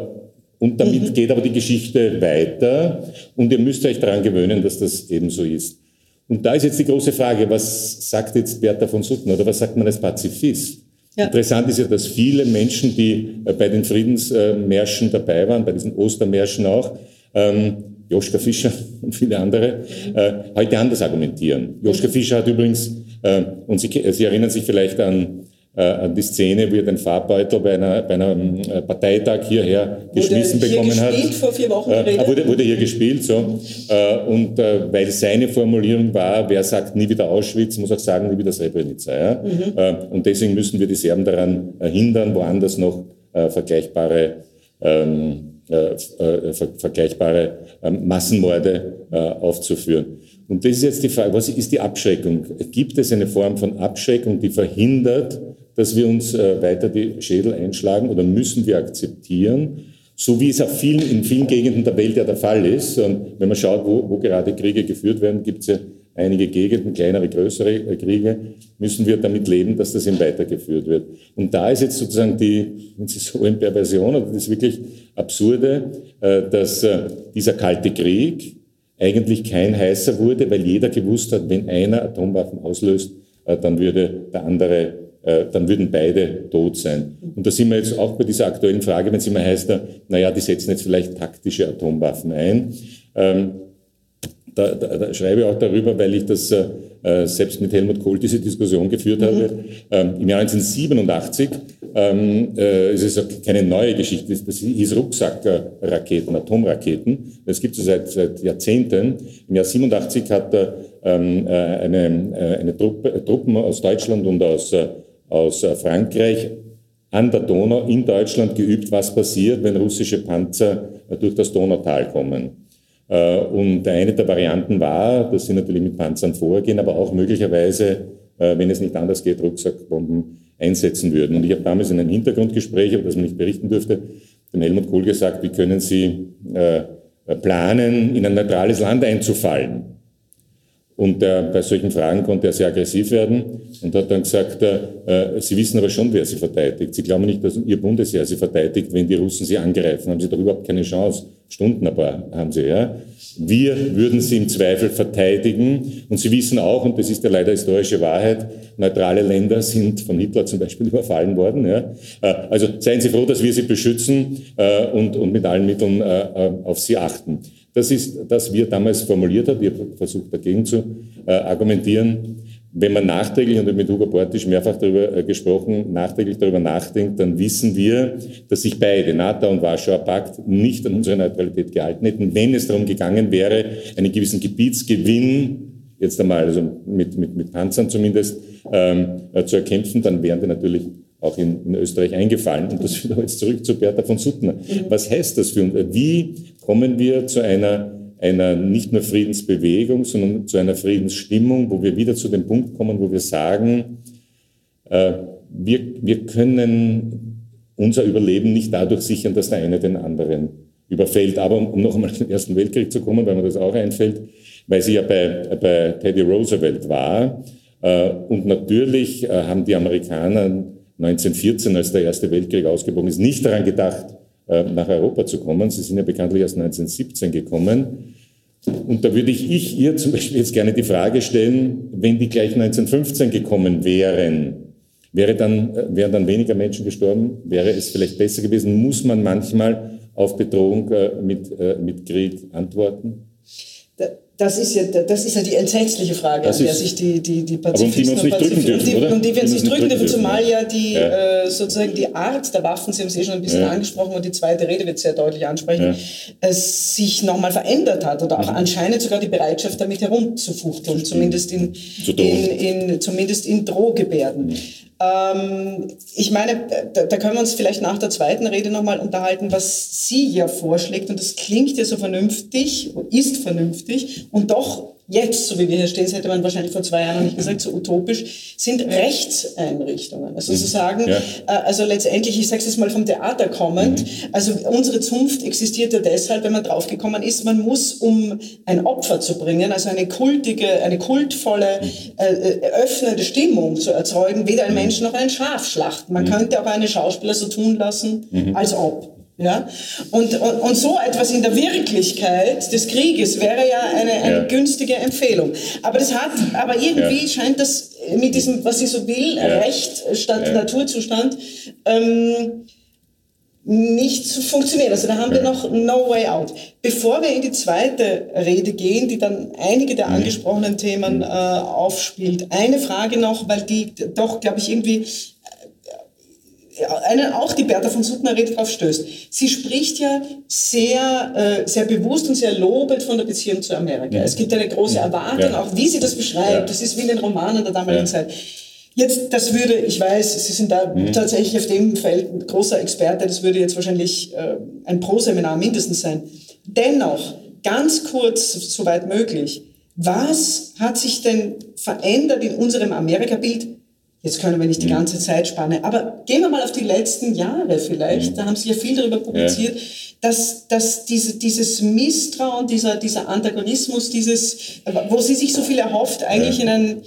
und damit mhm. geht aber die Geschichte weiter und ihr müsst euch daran gewöhnen, dass das eben so ist. Und da ist jetzt die große Frage, was sagt jetzt Bertha von Sutten oder was sagt man als Pazifist? Ja. Interessant ist ja, dass viele Menschen, die äh, bei den Friedensmärschen dabei waren, bei diesen Ostermärschen auch, ähm, Joschka Fischer [LAUGHS] und viele andere, äh, heute anders argumentieren. Joschka Fischer hat übrigens, äh, und Sie, Sie erinnern sich vielleicht an äh, an die Szene, wie er den Farbbeutel bei, einer, bei einem äh, Parteitag hierher geschmissen wurde bekommen hat. Gespielt vor vier Wochen äh, wurde, wurde hier gespielt, so. Äh, und äh, weil seine Formulierung war, wer sagt nie wieder Auschwitz, muss auch sagen, nie wieder Srebrenica. Ja? Mhm. Äh, und deswegen müssen wir die Serben daran äh, hindern, woanders noch äh, vergleichbare ähm, äh, äh, ver vergleichbare äh, Massenmorde äh, aufzuführen. Und das ist jetzt die Frage, was ist die Abschreckung? Gibt es eine Form von Abschreckung, die verhindert, dass wir uns äh, weiter die Schädel einschlagen oder müssen wir akzeptieren, So wie es auf vielen, in vielen Gegenden der Welt ja der Fall ist. Und wenn man schaut, wo, wo gerade Kriege geführt werden, gibt es ja einige Gegenden, kleinere, größere äh, Kriege, müssen wir damit leben, dass das eben weitergeführt wird. Und da ist jetzt sozusagen die, wenn Sie so in Perversion, das wirklich Absurde, äh, dass äh, dieser kalte Krieg eigentlich kein heißer wurde, weil jeder gewusst hat, wenn einer Atomwaffen auslöst, dann würde der andere dann würden beide tot sein. Und da sind wir jetzt auch bei dieser aktuellen Frage, wenn es immer heißt, naja, die setzen jetzt vielleicht taktische Atomwaffen ein. Ähm, da, da, da schreibe ich auch darüber, weil ich das äh, äh selbst mit Helmut Kohl diese Diskussion geführt mhm. habe. Ähm, Im Jahr 1987 ähm, äh, es ist es keine neue Geschichte, das hieß Rucksackraketen, Atomraketen. Das gibt es seit, seit Jahrzehnten. Im Jahr 87 hat äh, ähm, äh, eine, äh, eine Truppe, Truppen aus Deutschland und aus, äh, aus äh, Frankreich an der Donau in Deutschland geübt, was passiert, wenn russische Panzer durch das Donautal kommen. Äh, und eine der Varianten war, dass sie natürlich mit Panzern vorgehen, aber auch möglicherweise, äh, wenn es nicht anders geht, Rucksackbomben einsetzen würden. Und ich habe damals in einem Hintergrundgespräch, über das man nicht berichten durfte, dem Helmut Kohl gesagt, wie können Sie äh, planen, in ein neutrales Land einzufallen? Und äh, bei solchen Fragen konnte er sehr aggressiv werden und hat dann gesagt, äh, Sie wissen aber schon, wer Sie verteidigt. Sie glauben nicht, dass Ihr Bundesheer Sie verteidigt, wenn die Russen Sie angreifen. Haben Sie doch überhaupt keine Chance. Stunden aber haben Sie, ja. Wir würden Sie im Zweifel verteidigen. Und Sie wissen auch, und das ist ja leider historische Wahrheit, neutrale Länder sind von Hitler zum Beispiel [LAUGHS] überfallen worden. Ja. Äh, also seien Sie froh, dass wir Sie beschützen äh, und, und mit allen Mitteln äh, auf Sie achten. Das ist, das wir damals formuliert hat. Ich habe versucht, dagegen zu äh, argumentieren. Wenn man nachträglich, und mit Hugo Bortisch mehrfach darüber äh, gesprochen, nachträglich darüber nachdenkt, dann wissen wir, dass sich beide, NATO und Warschauer Pakt, nicht an unsere Neutralität gehalten hätten, wenn es darum gegangen wäre, einen gewissen Gebietsgewinn, jetzt einmal, also mit, mit, mit Panzern zumindest, ähm, äh, zu erkämpfen, dann wären die natürlich auch in, in, Österreich eingefallen. Und das [LAUGHS] führt aber jetzt zurück zu Bertha von Suttner. Was heißt das für uns? Wie kommen wir zu einer, einer nicht nur Friedensbewegung, sondern zu einer Friedensstimmung, wo wir wieder zu dem Punkt kommen, wo wir sagen, äh, wir, wir können unser Überleben nicht dadurch sichern, dass der eine den anderen überfällt. Aber um, um noch einmal [LAUGHS] den Ersten Weltkrieg zu kommen, weil mir das auch einfällt, weil sie ja bei, bei Teddy Roosevelt war. Äh, und natürlich äh, haben die Amerikaner 1914, als der Erste Weltkrieg ausgebrochen ist, nicht daran gedacht, äh, nach Europa zu kommen. Sie sind ja bekanntlich erst 1917 gekommen. Und da würde ich, ich ihr zum Beispiel jetzt gerne die Frage stellen, wenn die gleich 1915 gekommen wären, wäre dann, äh, wären dann weniger Menschen gestorben? Wäre es vielleicht besser gewesen? Muss man manchmal auf Bedrohung äh, mit, mit Krieg antworten? Das ist ja, das ist ja die entsetzliche Frage, das an der sich die, die, die Pazifisten und, die und, dürfen, die, und die wir uns nicht drücken dürfen, zumal ja die ja. Äh, sozusagen die Art der Waffen, Sie haben es eh schon ein bisschen ja. angesprochen und die zweite Rede wird sehr deutlich ansprechen, es sich nochmal verändert hat oder auch mhm. anscheinend sogar die Bereitschaft damit herumzufuchteln, zumindest in, in, in, zumindest in Drohgebärden. Mhm. Ähm, ich meine, da, da, können wir uns vielleicht nach der zweiten Rede nochmal unterhalten, was sie ja vorschlägt. Und das klingt ja so vernünftig, ist vernünftig. Und doch jetzt, so wie wir hier stehen, das hätte man wahrscheinlich vor zwei Jahren noch nicht gesagt, so utopisch, sind Rechtseinrichtungen. Also zu sagen, ja. äh, also letztendlich, ich sage es jetzt mal vom Theater kommend, mhm. also unsere Zunft existiert ja deshalb, wenn man draufgekommen ist, man muss, um ein Opfer zu bringen, also eine kultige, eine kultvolle, mhm. äh, äh, öffnende Stimmung zu erzeugen, weder ein mhm. Mensch noch ein Schaf schlachten. Man mhm. könnte auch einen Schauspieler so tun lassen, mhm. als ob. Ja? Und, und, und so etwas in der Wirklichkeit des Krieges wäre ja eine, eine ja. günstige Empfehlung. Aber das hat, aber irgendwie ja. scheint das mit diesem, was sie so will, ja. Recht statt Naturzustand, ähm, nicht zu funktionieren. Also da haben wir noch no way out. Bevor wir in die zweite Rede gehen, die dann einige der mhm. angesprochenen Themen äh, aufspielt, eine Frage noch, weil die doch, glaube ich, irgendwie einen auch die Bertha von Suttner Rede drauf stößt. Sie spricht ja sehr, äh, sehr bewusst und sehr lobend von der Beziehung zu Amerika. Es gibt eine große Erwartung, ja. auch wie sie das beschreibt. Ja. Das ist wie in den Romanen der damaligen. Zeit. Jetzt, das würde, ich weiß, Sie sind da mhm. tatsächlich auf dem Feld ein großer Experte, das würde jetzt wahrscheinlich äh, ein Pro-Seminar mindestens sein. Dennoch, ganz kurz, soweit möglich, was hat sich denn verändert in unserem Amerika-Bild Jetzt können wir nicht die ganze Zeitspanne, aber gehen wir mal auf die letzten Jahre vielleicht. Da haben Sie ja viel darüber publiziert, dass, dass diese, dieses Misstrauen, dieser, dieser Antagonismus, dieses, wo Sie sich so viel erhofft, eigentlich in ein,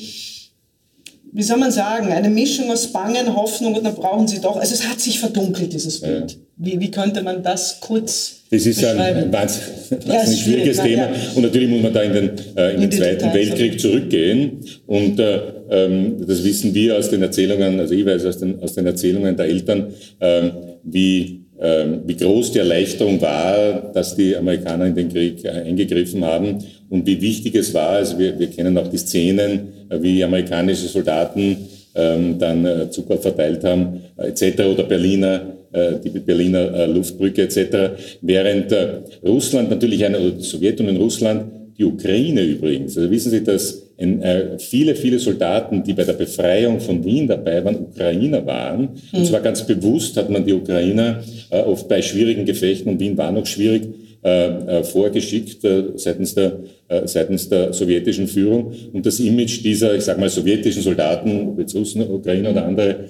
wie soll man sagen, eine Mischung aus Bangen, Hoffnung und dann brauchen Sie doch, also es hat sich verdunkelt, dieses Bild. Wie, wie könnte man das kurz das ist ein wahnsinnig, wahnsinnig schwieriges Thema. Ja. Und natürlich muss man da in den, äh, in den Zweiten Details, Weltkrieg zurückgehen. Und äh, ähm, das wissen wir aus den Erzählungen, also ich weiß aus den, aus den Erzählungen der Eltern, äh, wie, wie groß die Erleichterung war, dass die Amerikaner in den Krieg äh, eingegriffen haben und wie wichtig es war. Also wir, wir kennen auch die Szenen, äh, wie amerikanische Soldaten ähm, dann äh, Zucker verteilt haben, etc. oder Berliner die Berliner Luftbrücke etc. Während äh, Russland natürlich eine, oder die Sowjetunion Russland, die Ukraine übrigens, also wissen Sie, dass in, äh, viele, viele Soldaten, die bei der Befreiung von Wien dabei waren, Ukrainer waren. Mhm. Und zwar ganz bewusst hat man die Ukrainer äh, oft bei schwierigen Gefechten, und Wien war noch schwierig, äh, vorgeschickt seitens der, seitens der sowjetischen Führung. Und das Image dieser, ich sage mal, sowjetischen Soldaten, ob jetzt Russen, Ukrainer oder andere,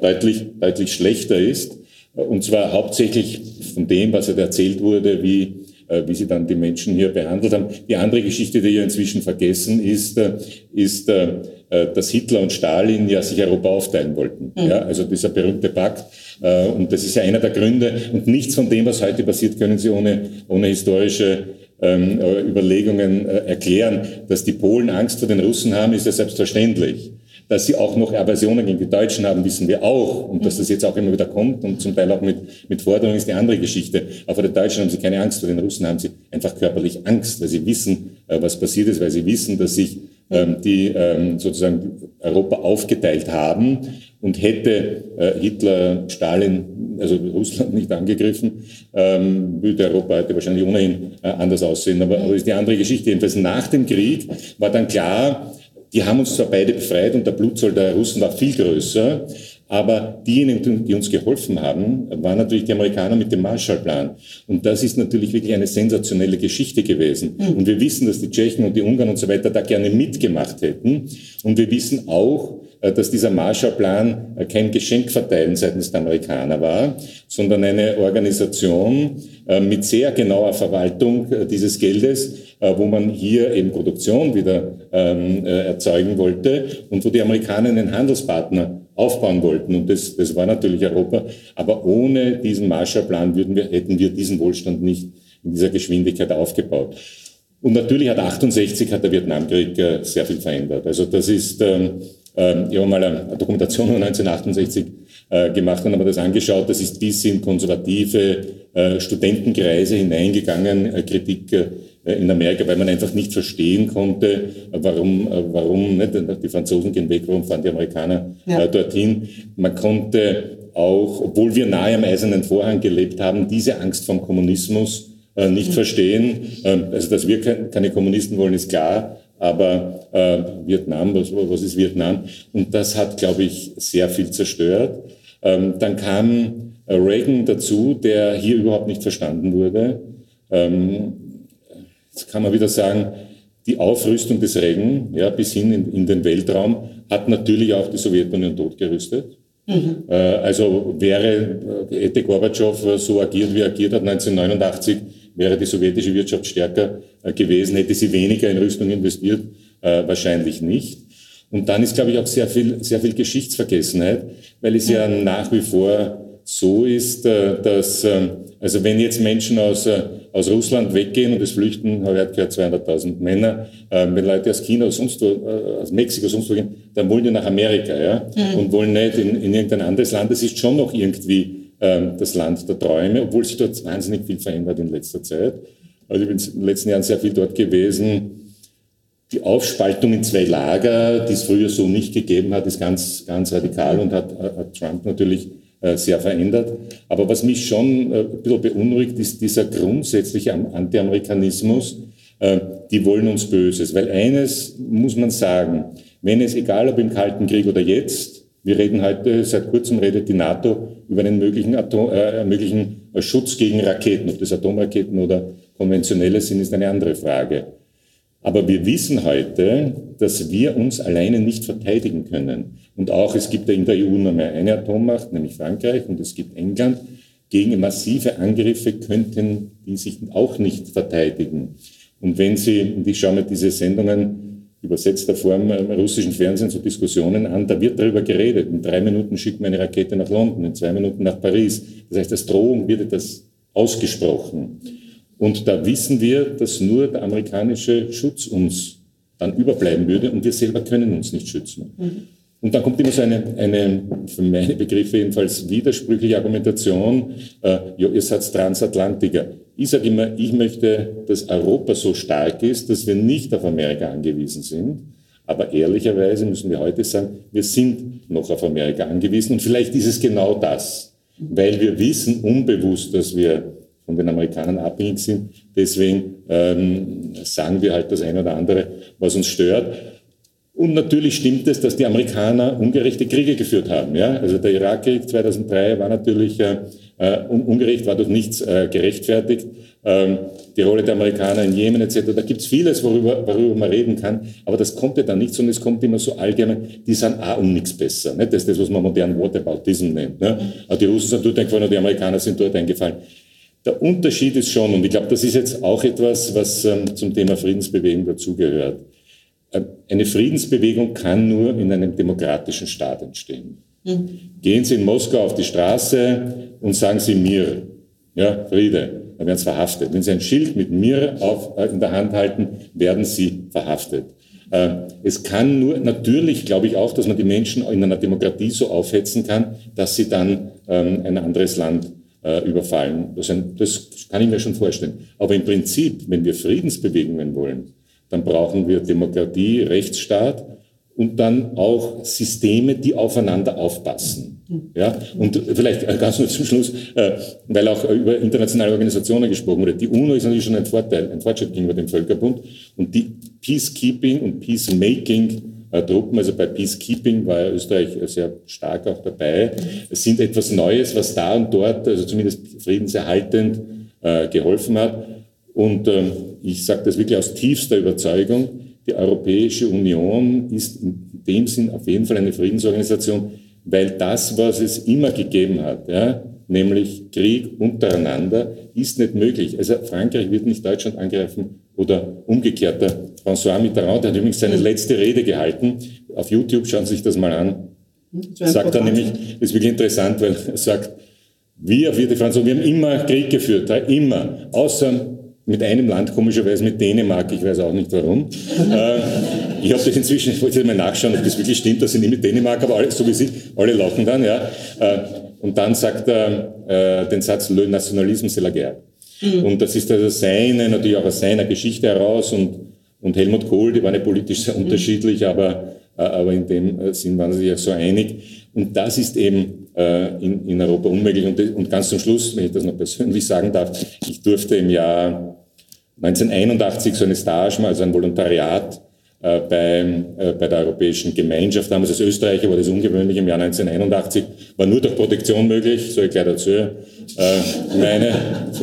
deutlich, deutlich schlechter ist. Und zwar hauptsächlich von dem, was erzählt wurde, wie, äh, wie sie dann die Menschen hier behandelt haben. Die andere Geschichte, die ja inzwischen vergessen ist, äh, ist, äh, dass Hitler und Stalin ja sich Europa aufteilen wollten. Mhm. Ja, also dieser berühmte Pakt. Und das ist ja einer der Gründe. Und nichts von dem, was heute passiert, können Sie ohne, ohne historische ähm, Überlegungen erklären. Dass die Polen Angst vor den Russen haben, ist ja selbstverständlich. Dass sie auch noch Aversionen gegen die Deutschen haben, wissen wir auch. Und dass das jetzt auch immer wieder kommt und zum Teil auch mit, mit Forderungen ist die andere Geschichte. Aber vor den Deutschen haben sie keine Angst, vor den Russen haben sie einfach körperlich Angst, weil sie wissen, äh, was passiert ist, weil sie wissen, dass sich ähm, die ähm, sozusagen Europa aufgeteilt haben. Und hätte äh, Hitler, Stalin, also Russland nicht angegriffen, ähm, würde Europa heute wahrscheinlich ohnehin äh, anders aussehen. Aber, aber das ist die andere Geschichte. Jedenfalls nach dem Krieg war dann klar, die haben uns zwar beide befreit und der Blutzoll der Russen war viel größer, aber diejenigen, die uns geholfen haben, waren natürlich die Amerikaner mit dem Marshallplan. Und das ist natürlich wirklich eine sensationelle Geschichte gewesen. Mhm. Und wir wissen, dass die Tschechen und die Ungarn und so weiter da gerne mitgemacht hätten. Und wir wissen auch, dass dieser Marshallplan äh, kein Geschenk verteilen seitens der Amerikaner war, sondern eine Organisation äh, mit sehr genauer Verwaltung dieses Geldes, wo man hier eben Produktion wieder ähm, erzeugen wollte und wo die Amerikaner einen Handelspartner aufbauen wollten. Und das, das war natürlich Europa. Aber ohne diesen Marshallplan würden wir, hätten wir diesen Wohlstand nicht in dieser Geschwindigkeit aufgebaut. Und natürlich hat 68 hat der Vietnamkrieg sehr viel verändert. Also das ist, ähm, ich habe mal eine Dokumentation von 1968 äh, gemacht und habe mir das angeschaut. Das ist bis in konservative äh, Studentenkreise hineingegangen, äh, Kritik in Amerika, weil man einfach nicht verstehen konnte, warum, warum nicht, die Franzosen gehen weg, warum fahren die Amerikaner ja. dorthin. Man konnte auch, obwohl wir nahe am Eisernen Vorhang gelebt haben, diese Angst vom Kommunismus nicht mhm. verstehen. Ähm, also, dass wir keine Kommunisten wollen, ist klar. Aber äh, Vietnam, was, was ist Vietnam? Und das hat, glaube ich, sehr viel zerstört. Ähm, dann kam äh, Reagan dazu, der hier überhaupt nicht verstanden wurde. Ähm, jetzt kann man wieder sagen, die Aufrüstung des Reagan ja, bis hin in, in den Weltraum hat natürlich auch die Sowjetunion totgerüstet. Mhm. Äh, also wäre, äh, hätte Gorbatschow so agiert, wie er agiert hat 1989, wäre die sowjetische Wirtschaft stärker äh, gewesen, hätte sie weniger in Rüstung investiert, äh, wahrscheinlich nicht. Und dann ist, glaube ich, auch sehr viel, sehr viel Geschichtsvergessenheit, weil es ja nach wie vor so ist, äh, dass, ähm, also wenn jetzt Menschen aus, aus Russland weggehen und es flüchten, habe ich gehört, 200.000 Männer, wenn Leute aus China, sonst wo, aus Mexiko, sonst wo gehen, dann wollen die nach Amerika, ja, mhm. und wollen nicht in, in irgendein anderes Land. Das ist schon noch irgendwie ähm, das Land der Träume, obwohl sich dort wahnsinnig viel verändert in letzter Zeit. Also ich bin in den letzten Jahren sehr viel dort gewesen. Die Aufspaltung in zwei Lager, die es früher so nicht gegeben hat, ist ganz, ganz radikal und hat, hat Trump natürlich äh, sehr verändert. Aber was mich schon äh, ein bisschen beunruhigt, ist dieser grundsätzliche Anti-Amerikanismus. Äh, die wollen uns Böses. Weil eines muss man sagen, wenn es, egal ob im Kalten Krieg oder jetzt, wir reden heute, seit kurzem redet die NATO über einen möglichen, Atom, äh, möglichen Schutz gegen Raketen. Ob das Atomraketen oder konventionelle sind, ist eine andere Frage. Aber wir wissen heute, dass wir uns alleine nicht verteidigen können. Und auch es gibt ja in der EU nur mehr eine Atommacht, nämlich Frankreich, und es gibt England. Gegen massive Angriffe könnten die sich auch nicht verteidigen. Und wenn Sie, und ich schaue mir diese Sendungen übersetzter Form im russischen Fernsehen zu Diskussionen an, da wird darüber geredet. In drei Minuten schickt man eine Rakete nach London, in zwei Minuten nach Paris. Das heißt, als Drohung wird das ausgesprochen. Und da wissen wir, dass nur der amerikanische Schutz uns dann überbleiben würde und wir selber können uns nicht schützen. Mhm. Und dann kommt immer so eine, eine für meine Begriffe jedenfalls widersprüchliche Argumentation, äh, ja, ihr seid Transatlantiker. Ich sage immer, ich möchte, dass Europa so stark ist, dass wir nicht auf Amerika angewiesen sind. Aber ehrlicherweise müssen wir heute sagen, wir sind noch auf Amerika angewiesen. Und vielleicht ist es genau das, weil wir wissen unbewusst, dass wir von den Amerikanern abhängig sind. Deswegen ähm, sagen wir halt das eine oder andere, was uns stört. Und natürlich stimmt es, dass die Amerikaner ungerechte Kriege geführt haben. Ja? Also der Irakkrieg 2003 war natürlich äh, äh ungerecht, war durch nichts äh, gerechtfertigt. Ähm, die Rolle der Amerikaner in Jemen etc. Da gibt es vieles, worüber, worüber man reden kann. Aber das kommt ja dann nicht, sondern es kommt immer so allgemein, die sind auch um nichts besser. Ne? Das ist das, was man modernen Whataboutism nennt. Ne? Die Russen sind dort eingefallen und die Amerikaner sind dort eingefallen. Der Unterschied ist schon, und ich glaube, das ist jetzt auch etwas, was ähm, zum Thema Friedensbewegung dazugehört. Ähm, eine Friedensbewegung kann nur in einem demokratischen Staat entstehen. Gehen Sie in Moskau auf die Straße und sagen Sie mir, ja, Friede, dann werden Sie verhaftet. Wenn Sie ein Schild mit mir auf, äh, in der Hand halten, werden Sie verhaftet. Äh, es kann nur, natürlich glaube ich auch, dass man die Menschen in einer Demokratie so aufhetzen kann, dass sie dann ähm, ein anderes Land äh, überfallen. Das, ein, das kann ich mir schon vorstellen. Aber im Prinzip, wenn wir Friedensbewegungen wollen, dann brauchen wir Demokratie, Rechtsstaat und dann auch Systeme, die aufeinander aufpassen. Ja, und vielleicht ganz nur zum Schluss, äh, weil auch über internationale Organisationen gesprochen wurde. Die UNO ist natürlich schon ein Vorteil, ein Fortschritt gegenüber dem Völkerbund und die Peacekeeping und Peacemaking äh, Truppen, also bei Peacekeeping war Österreich sehr stark auch dabei. Sind etwas Neues, was da und dort, also zumindest friedenserhaltend, äh, geholfen hat. Und ähm, ich sage das wirklich aus tiefster Überzeugung, die Europäische Union ist in dem Sinn auf jeden Fall eine Friedensorganisation, weil das, was es immer gegeben hat, ja, nämlich Krieg untereinander, ist nicht möglich. Also Frankreich wird nicht Deutschland angreifen oder umgekehrt. Der François Mitterrand der hat übrigens seine letzte Rede gehalten. Auf YouTube schauen Sie sich das mal an. Sagt er nämlich, ist wirklich interessant, weil er sagt, wir, wir die Franzosen, wir haben immer Krieg geführt, immer. Außer mit einem Land, komischerweise mit Dänemark, ich weiß auch nicht warum. [LAUGHS] äh, ich habe das inzwischen, ich wollte mal nachschauen, ob das wirklich stimmt, dass sie nicht mit Dänemark, aber alle, so wie sie, alle lachen dann, ja. Äh, und dann sagt er äh, den Satz, le nationalisme c'est la guerre. Mhm. Und das ist also seine, natürlich auch aus seiner Geschichte heraus und, und Helmut Kohl, die waren ja politisch sehr mhm. unterschiedlich, aber, äh, aber in dem äh, Sinn waren sie sich auch so einig. Und das ist eben äh, in, in Europa unmöglich. Und, und ganz zum Schluss, wenn ich das noch persönlich sagen darf, ich durfte im Jahr 1981 so eine Stage, also ein Volontariat äh, bei, äh, bei der Europäischen Gemeinschaft. Damals als Österreicher war das ungewöhnlich im Jahr 1981, war nur durch Protektion möglich, so ich gleich dazu. Äh, meine,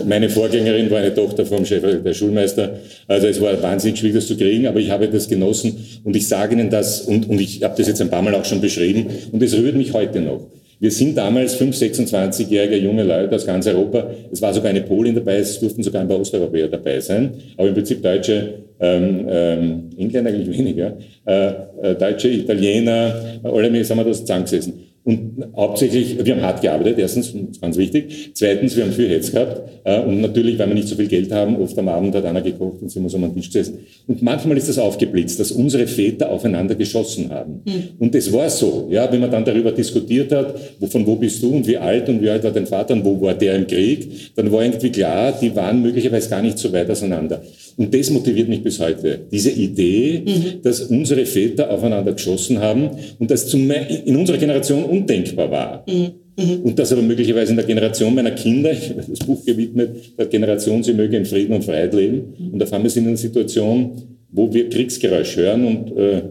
meine Vorgängerin war eine Tochter vom Chef, der Schulmeister. Also es war wahnsinnig schwierig, das zu kriegen, aber ich habe das genossen und ich sage Ihnen das und, und ich habe das jetzt ein paar Mal auch schon beschrieben und es rührt mich heute noch. Wir sind damals 5, 26-jährige junge Leute aus ganz Europa. Es war sogar eine Polin dabei, es durften sogar ein paar Osteuropäer dabei sein. Aber im Prinzip Deutsche, ähm, ähm, Engländer eigentlich [LAUGHS] weniger, äh, äh, Deutsche, Italiener, alle sind wir da zusammengesessen. Und hauptsächlich, wir haben hart gearbeitet, erstens, ganz wichtig. Zweitens, wir haben viel Hetz gehabt. Äh, und natürlich, weil wir nicht so viel Geld haben, oft am Abend hat einer gekocht und sind wir so am Tisch gesessen. Und manchmal ist das aufgeblitzt, dass unsere Väter aufeinander geschossen haben. Mhm. Und das war so, ja, wenn man dann darüber diskutiert hat, von wo bist du und wie alt und wie alt war dein Vater und wo war der im Krieg, dann war irgendwie klar, die waren möglicherweise gar nicht so weit auseinander. Und das motiviert mich bis heute. Diese Idee, mhm. dass unsere Väter aufeinander geschossen haben und das in unserer Generation undenkbar war. Mhm. Mhm. Und das aber möglicherweise in der Generation meiner Kinder, ich habe das Buch gewidmet, der Generation, sie möge in Frieden und Freiheit leben. Mhm. Und da fahren wir in einer Situation, wo wir Kriegsgeräusch hören und äh,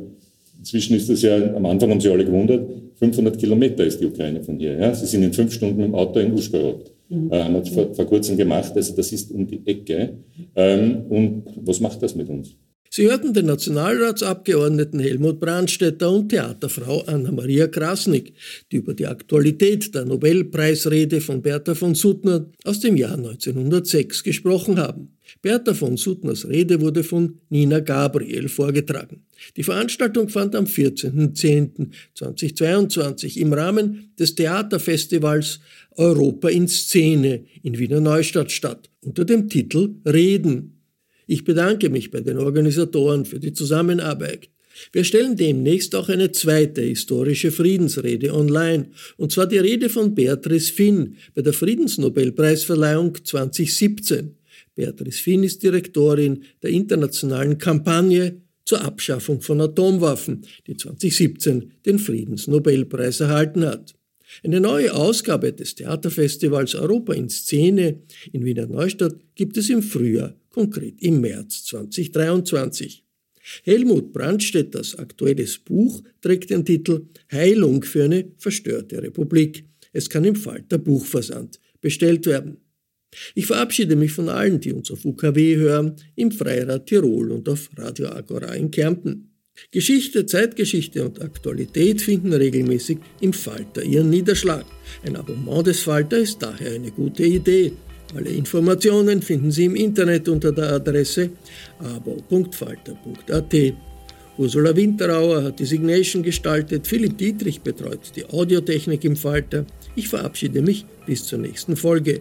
inzwischen ist das ja, am Anfang haben sie alle gewundert, 500 Kilometer ist die Ukraine von hier. Ja? Sie sind in fünf Stunden dem Auto in Uschgorod. Mhm. Äh, haben wir vor, vor, kurzem gemacht. Also das ist um die Ecke. Ähm, und was macht das mit uns? Sie hörten den Nationalratsabgeordneten Helmut Brandstetter und Theaterfrau Anna-Maria Krasnick, die über die Aktualität der Nobelpreisrede von Bertha von Suttner aus dem Jahr 1906 gesprochen haben. Bertha von Suttners Rede wurde von Nina Gabriel vorgetragen. Die Veranstaltung fand am 14.10.2022 im Rahmen des Theaterfestivals Europa in Szene in Wiener Neustadt statt, unter dem Titel Reden. Ich bedanke mich bei den Organisatoren für die Zusammenarbeit. Wir stellen demnächst auch eine zweite historische Friedensrede online, und zwar die Rede von Beatrice Finn bei der Friedensnobelpreisverleihung 2017. Beatrice Finn ist Direktorin der internationalen Kampagne zur Abschaffung von Atomwaffen, die 2017 den Friedensnobelpreis erhalten hat. Eine neue Ausgabe des Theaterfestivals Europa in Szene in Wiener Neustadt gibt es im Frühjahr, konkret im März 2023. Helmut Brandstätters aktuelles Buch trägt den Titel Heilung für eine verstörte Republik. Es kann im Falter Buchversand bestellt werden. Ich verabschiede mich von allen, die uns auf UKW hören, im Freirad Tirol und auf Radio Agora in Kärnten. Geschichte, Zeitgeschichte und Aktualität finden regelmäßig im Falter ihren Niederschlag. Ein Abonnement des Falter ist daher eine gute Idee. Alle Informationen finden Sie im Internet unter der Adresse abo.falter.at. Ursula Winterauer hat die Signation gestaltet, Philipp Dietrich betreut die Audiotechnik im Falter. Ich verabschiede mich bis zur nächsten Folge.